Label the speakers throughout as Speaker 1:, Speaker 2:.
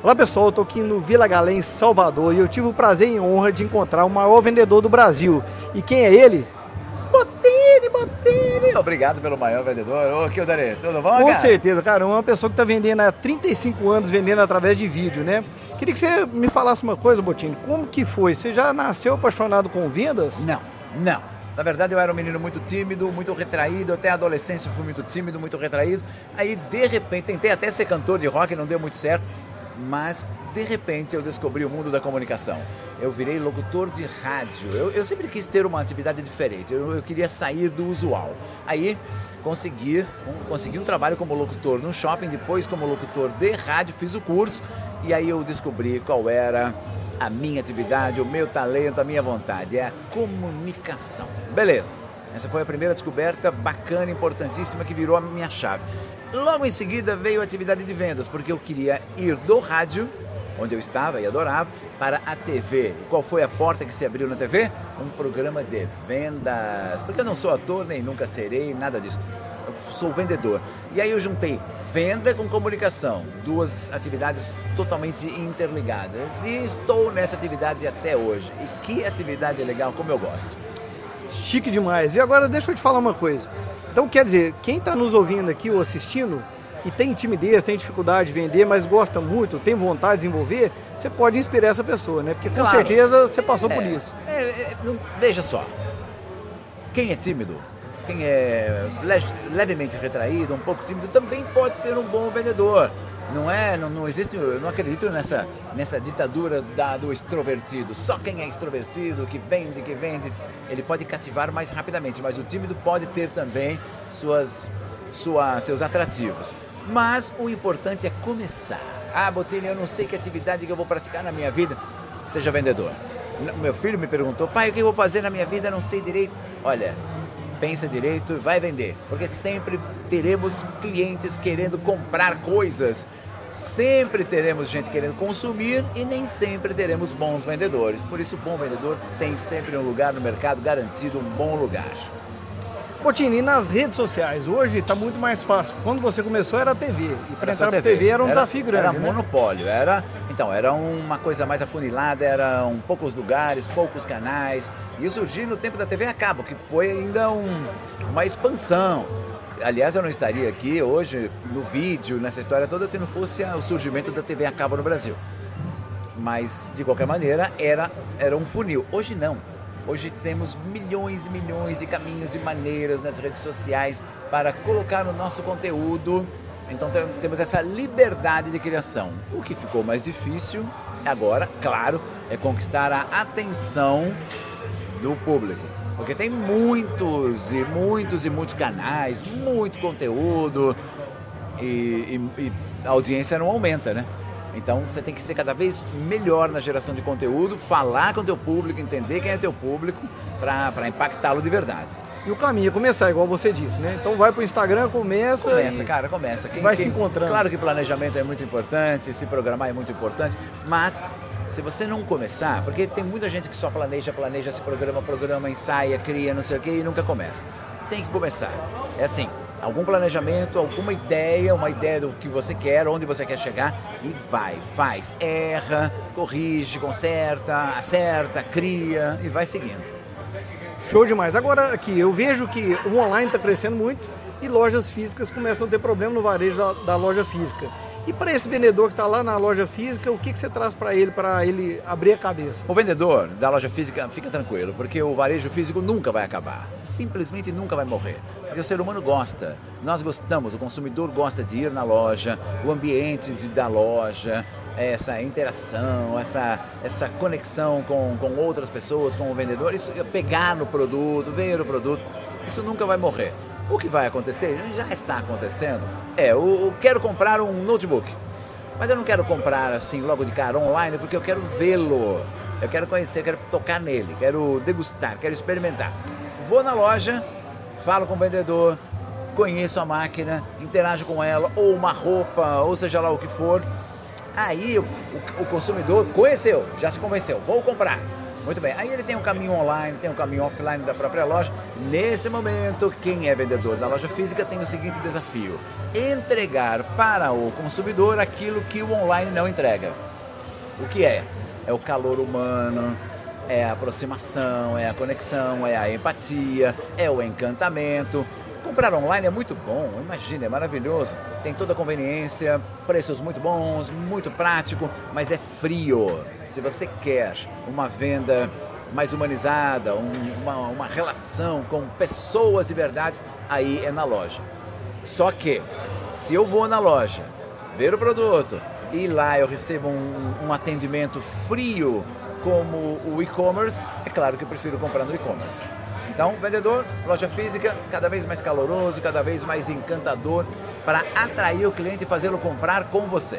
Speaker 1: Olá pessoal, eu estou aqui no Vila Galé, em Salvador, e eu tive o prazer e honra de encontrar o maior vendedor do Brasil. E quem é ele?
Speaker 2: Botini, Botini! Obrigado pelo maior vendedor. Ô, Kildare, tudo bom,
Speaker 1: Com
Speaker 2: cara?
Speaker 1: certeza, cara, uma pessoa que está vendendo há 35 anos, vendendo através de vídeo, né? Queria que você me falasse uma coisa, Botini, como que foi? Você já nasceu apaixonado com vendas?
Speaker 2: Não, não. Na verdade, eu era um menino muito tímido, muito retraído. Até a adolescência fui muito tímido, muito retraído. Aí, de repente, tentei até ser cantor de rock, não deu muito certo. Mas, de repente, eu descobri o mundo da comunicação. Eu virei locutor de rádio. Eu, eu sempre quis ter uma atividade diferente. Eu, eu queria sair do usual. Aí, consegui um, consegui um trabalho como locutor no shopping, depois como locutor de rádio, fiz o curso. E aí eu descobri qual era a minha atividade, o meu talento, a minha vontade. É a comunicação. Beleza. Essa foi a primeira descoberta bacana, importantíssima, que virou a minha chave. Logo em seguida veio a atividade de vendas, porque eu queria ir do rádio, onde eu estava e adorava, para a TV. Qual foi a porta que se abriu na TV? Um programa de vendas. Porque eu não sou ator, nem nunca serei, nada disso. Eu sou vendedor. E aí eu juntei venda com comunicação, duas atividades totalmente interligadas. E estou nessa atividade até hoje. E que atividade legal, como eu gosto.
Speaker 1: Chique demais. E agora deixa eu te falar uma coisa. Então quer dizer, quem está nos ouvindo aqui ou assistindo e tem timidez, tem dificuldade de vender, mas gosta muito, tem vontade de desenvolver, você pode inspirar essa pessoa, né? Porque com
Speaker 2: Claro.
Speaker 1: certeza você passou por
Speaker 2: É,
Speaker 1: isso.
Speaker 2: é, é, veja só. Quem é tímido, quem é le- levemente retraído, um pouco tímido, também pode ser um bom vendedor. Não é, não, não existe, eu não acredito nessa, nessa ditadura da, do extrovertido. Só quem é extrovertido, que vende, que vende, ele pode cativar mais rapidamente, mas o tímido pode ter também suas, sua, seus atrativos. Mas o importante é começar. Ah, Botini, eu não sei que atividade que eu vou praticar na minha vida. Seja vendedor. Meu filho me perguntou, pai, o que eu vou fazer na minha vida? Eu não sei direito. Olha, pensa direito e vai vender. Porque sempre teremos clientes querendo comprar coisas. Sempre teremos gente querendo consumir e nem sempre teremos bons vendedores. Por isso, o bom vendedor tem sempre um lugar no mercado garantido, um bom lugar.
Speaker 1: Botini, e nas redes sociais, hoje está muito mais fácil. Quando você começou era a TV. E para entrar para TV era um desafio grande.
Speaker 2: Era
Speaker 1: né?
Speaker 2: monopólio, era, então, era uma coisa mais afunilada, eram poucos lugares, poucos canais. E eu surgi no tempo da TV a cabo, que foi ainda um- uma expansão. Aliás, eu não estaria aqui hoje no vídeo, nessa história toda, se não fosse o surgimento da TV a cabo no Brasil. Mas, de qualquer maneira, era, era um funil. Hoje não. Hoje temos milhões e milhões de caminhos e maneiras nas redes sociais para colocar o nosso conteúdo. Então tem- temos essa liberdade de criação. O que ficou mais difícil agora, claro, é conquistar a atenção do público. Porque tem muitos e muitos e muitos canais, muito conteúdo e, e- e a audiência não aumenta, né? Então você tem que ser cada vez melhor na geração de conteúdo, falar com o teu público, entender quem é teu público para impactá-lo de verdade.
Speaker 1: E o caminho é começar, igual você disse, né? Então vai pro Instagram, começa.
Speaker 2: Começa, cara, começa. Quem,
Speaker 1: vai
Speaker 2: quem-
Speaker 1: se encontrando.
Speaker 2: Claro que planejamento é muito importante, se programar é muito importante, mas se você não começar, porque tem muita gente que só planeja, planeja, se programa, programa, ensaia, cria, não sei o que e nunca começa. Tem que começar. É assim, algum planejamento, alguma ideia, uma ideia do que você quer, onde você quer chegar e vai, faz, erra, corrige, conserta, acerta, cria e vai seguindo.
Speaker 1: Show demais. Agora aqui, eu vejo que o online está crescendo muito e lojas físicas começam a ter problema no varejo da, da loja física. E para esse vendedor que está lá na loja física, o que, que você traz para ele, para ele abrir a cabeça?
Speaker 2: O vendedor da loja física fica tranquilo, porque o varejo físico nunca vai acabar. Simplesmente nunca vai morrer. Porque o ser humano gosta. Nós gostamos, o consumidor gosta de ir na loja, o ambiente de, da loja, essa interação, essa, essa conexão com, com outras pessoas, com o vendedor, isso, pegar no produto, ver o produto, isso nunca vai morrer. O que vai acontecer, já está acontecendo, é, eu, eu quero comprar um notebook. Mas eu não quero comprar assim logo de cara online porque eu quero vê-lo. Eu quero conhecer, quero tocar nele, quero degustar, quero experimentar. Vou na loja, falo com o vendedor, conheço a máquina, interajo com ela, ou uma roupa, ou seja lá o que for. Aí o, o- o consumidor conheceu, já se convenceu, vou comprar. Muito bem. Aí ele tem um caminho online, tem um caminho offline da própria loja. Nesse momento, quem é vendedor da loja física tem o seguinte desafio: entregar para o consumidor aquilo que o online não entrega. O que é? É o calor humano, é a aproximação, é a conexão, é a empatia, é o encantamento. Comprar online é muito bom, imagina, é maravilhoso. Tem toda a conveniência, preços muito bons, muito prático, mas é frio. Se você quer uma venda mais humanizada, um, uma, uma relação com pessoas de verdade, aí é na loja. Só que, se eu vou na loja, ver o produto e lá eu recebo um, um atendimento frio como o e-commerce, é claro que eu prefiro comprar no e-commerce. Então, vendedor, loja física, cada vez mais caloroso, cada vez mais encantador para atrair o cliente e fazê-lo comprar com você.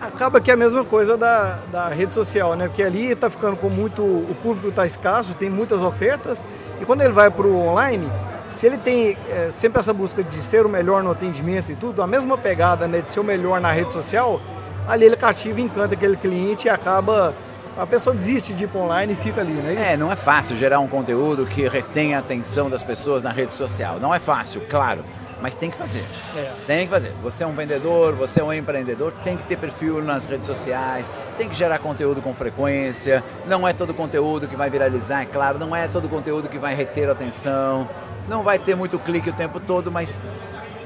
Speaker 1: Acaba que é a mesma coisa da, da rede social, né? Porque ali está ficando com muito. O público está escasso, tem muitas ofertas, e quando ele vai para o online, se ele tem é, sempre essa busca de ser o melhor no atendimento e tudo, a mesma pegada né, de ser o melhor na rede social, ali ele cativa e encanta aquele cliente e acaba a pessoa desiste de ir para online e fica ali, não é
Speaker 2: não é fácil gerar um conteúdo que retenha a atenção das pessoas na rede social. Não é fácil, claro, mas tem que fazer. É. Tem que fazer. Você é um vendedor, você é um empreendedor, tem que ter perfil nas redes sociais, tem que gerar conteúdo com frequência. Não é todo conteúdo que vai viralizar, é claro, não é todo conteúdo que vai reter a atenção. Não vai ter muito clique o tempo todo, mas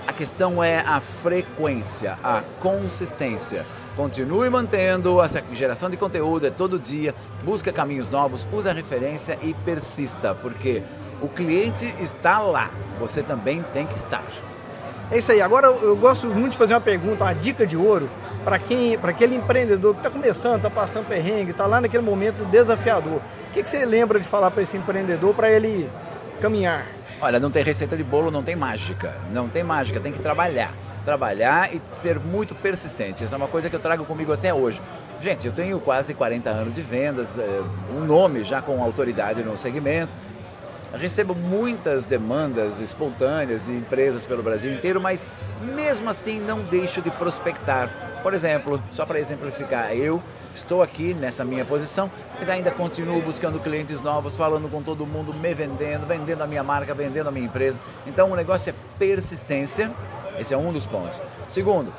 Speaker 2: a questão é a frequência, a consistência. Continue mantendo essa geração de conteúdo, é todo dia, busca caminhos novos, usa referência e persista, porque o cliente está lá, você também tem que estar.
Speaker 1: É isso aí. Agora eu gosto muito de fazer uma pergunta, uma dica de ouro para quem, para aquele empreendedor que está começando, está passando perrengue, está lá naquele momento desafiador. O que, que você lembra de falar para esse empreendedor para ele caminhar?
Speaker 2: Olha, não tem receita de bolo, não tem mágica. Não tem mágica, tem que trabalhar trabalhar e ser muito persistente. Essa é uma coisa que eu trago comigo até hoje. Gente, eu tenho quase 40 anos de vendas, é, um nome já com autoridade no segmento. Recebo muitas demandas espontâneas de empresas pelo Brasil inteiro, mas mesmo assim não deixo de prospectar. Por exemplo, só para exemplificar, eu estou aqui nessa minha posição, mas ainda continuo buscando clientes novos, falando com todo mundo, me vendendo, vendendo a minha marca, vendendo a minha empresa. Então o negócio é persistência esse é um dos pontos. Segundo,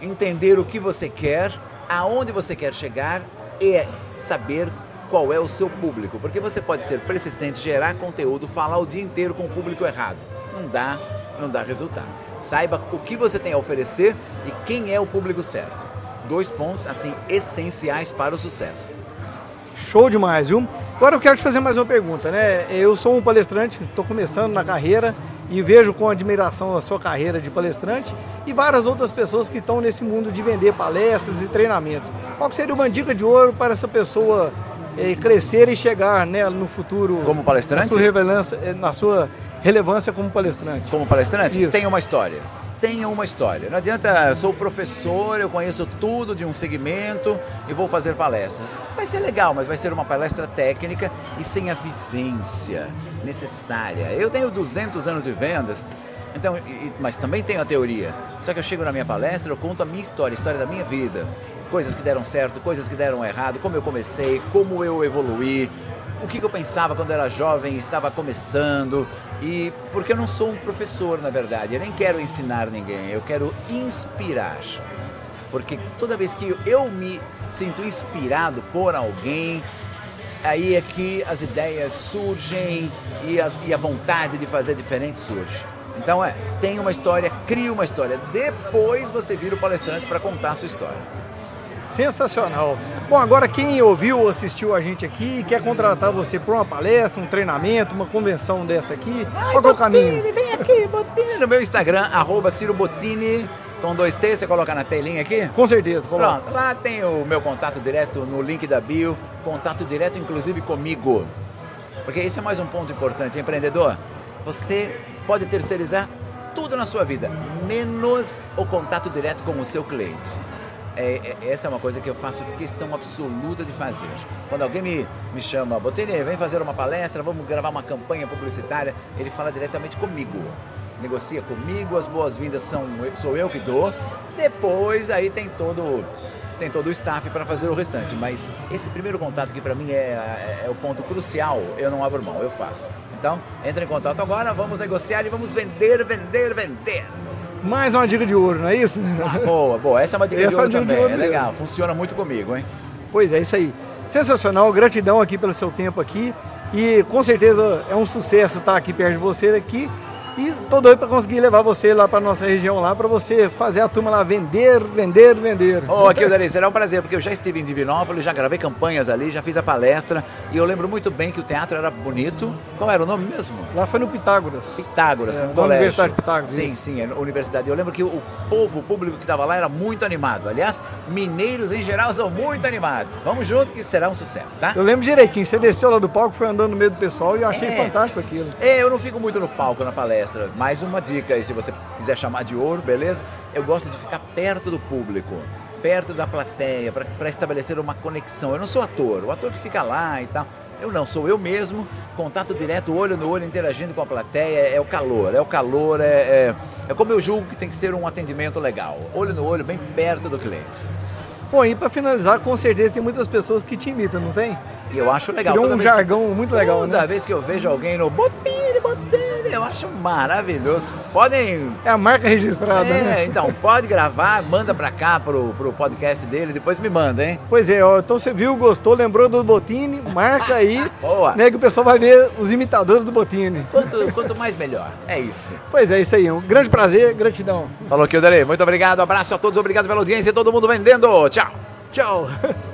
Speaker 2: entender o que você quer, aonde você quer chegar e saber qual é o seu público. Porque você pode ser persistente, gerar conteúdo, falar o dia inteiro com o público errado. Não dá, não dá resultado. Saiba o que você tem a oferecer e quem é o público certo. Dois pontos assim essenciais para o sucesso.
Speaker 1: Show demais, viu? Agora eu quero te fazer mais uma pergunta, né? Eu sou um palestrante, estou começando na carreira e vejo com admiração a sua carreira de palestrante e várias outras pessoas que estão nesse mundo de vender palestras e treinamentos. Qual seria uma dica de ouro para essa pessoa crescer e chegar né, no futuro?
Speaker 2: Como palestrante?
Speaker 1: Na sua, relevância, eh, na sua relevância como palestrante.
Speaker 2: Como palestrante? Isso. Tem uma história tenha uma história. Não adianta, eu sou professor, eu conheço tudo de um segmento e vou fazer palestras. Vai ser legal, mas vai ser uma palestra técnica e sem a vivência necessária. Eu tenho 200 anos de vendas, então, mas também tenho a teoria. Só que eu chego na minha palestra, eu conto a minha história, a história da minha vida. Coisas que deram certo, coisas que deram errado, como eu comecei, como eu evoluí, o que eu pensava quando era jovem, estava começando, e porque eu não sou um professor, na verdade, eu nem quero ensinar ninguém, eu quero inspirar. Porque toda vez que eu me sinto inspirado por alguém, aí é que as ideias surgem e, as, e a vontade de fazer diferente surge. Então é, tem uma história, cria uma história. Depois você vira o palestrante para contar a sua história.
Speaker 1: Sensacional. Bom, agora quem ouviu ou assistiu a gente aqui e quer contratar você para uma palestra, um treinamento, uma convenção dessa aqui,
Speaker 2: Ai, qual é o caminho? Vem aqui, Botini, no meu Instagram, arroba Ciro Botini, com dois T, você coloca na telinha aqui?
Speaker 1: Com certeza,
Speaker 2: coloca. Pronto, lá tem o meu contato direto no link da bio, contato direto inclusive comigo. Porque esse é mais um ponto importante, empreendedor. Você pode terceirizar tudo na sua vida, menos o contato direto com o seu cliente. É, é, essa é uma coisa que eu faço questão absoluta de fazer. Quando alguém me, me chama, Botini, vem fazer uma palestra, vamos gravar uma campanha publicitária, ele fala diretamente comigo. Negocia comigo, as boas-vindas são sou eu que dou. Depois aí tem todo tem todo o staff para fazer o restante. Mas esse primeiro contato que para mim é, é, é, o ponto crucial, eu não abro mão, eu faço. Então, entre em contato agora, vamos negociar e vamos vender, vender, vender.
Speaker 1: Mais uma dica de ouro, não é isso?
Speaker 2: Ah, boa, boa. Essa é uma dica de ouro dica também. De ouro é legal, funciona muito comigo, hein?
Speaker 1: Pois é, isso aí. Sensacional, gratidão aqui pelo seu tempo aqui. E com certeza é um sucesso estar aqui perto de você aqui e tô doido para conseguir levar você lá para nossa região lá para você fazer a turma lá vender, vender, vender.
Speaker 2: Oh, aqui, Dari, será um prazer, porque eu já estive em Divinópolis, já gravei campanhas ali, já fiz a palestra e eu lembro muito bem que o teatro era bonito. Qual era o nome mesmo?
Speaker 1: Lá foi no Pitágoras.
Speaker 2: Pitágoras, é.
Speaker 1: Universidade Pitágoras.
Speaker 2: Sim, isso. sim, é universidade. Eu lembro que o povo, o público que estava lá era muito animado. Aliás, mineiros em geral são muito animados. Vamos junto que será um sucesso, tá?
Speaker 1: Eu lembro direitinho, você desceu lá do palco, foi andando no meio do pessoal e eu achei é. fantástico aquilo.
Speaker 2: É, eu não fico muito no palco na palestra. Mais uma dica aí, se você quiser chamar de ouro, beleza? Eu gosto de ficar perto do público, perto da plateia, para estabelecer uma conexão. Eu não sou ator, o ator que fica lá e tal. Eu não, sou eu mesmo, contato direto, olho no olho, interagindo com a plateia, é o calor, é o calor, é, é, é como eu julgo que tem que ser um atendimento legal. Olho no olho, bem perto do cliente.
Speaker 1: Bom, e para finalizar, com certeza tem muitas pessoas que te imitam, não tem?
Speaker 2: E eu acho legal.
Speaker 1: Criou um jargão que, muito legal,
Speaker 2: toda
Speaker 1: né?
Speaker 2: vez que eu vejo alguém no Botini, Botini, eu acho maravilhoso. Podem.
Speaker 1: É a marca registrada, é,
Speaker 2: né? então, pode gravar, manda pra cá pro, pro podcast dele, depois me manda, hein?
Speaker 1: Pois é, ó, então você viu, gostou, lembrou do Botini, marca aí. Boa. Né, que o pessoal vai ver os imitadores do Botini.
Speaker 2: Quanto, quanto mais melhor. É isso.
Speaker 1: Pois é, isso aí. Um grande prazer, gratidão.
Speaker 2: Falou, Kildare. Muito obrigado, abraço a todos, obrigado pela audiência, todo mundo vendendo. Tchau.
Speaker 1: Tchau.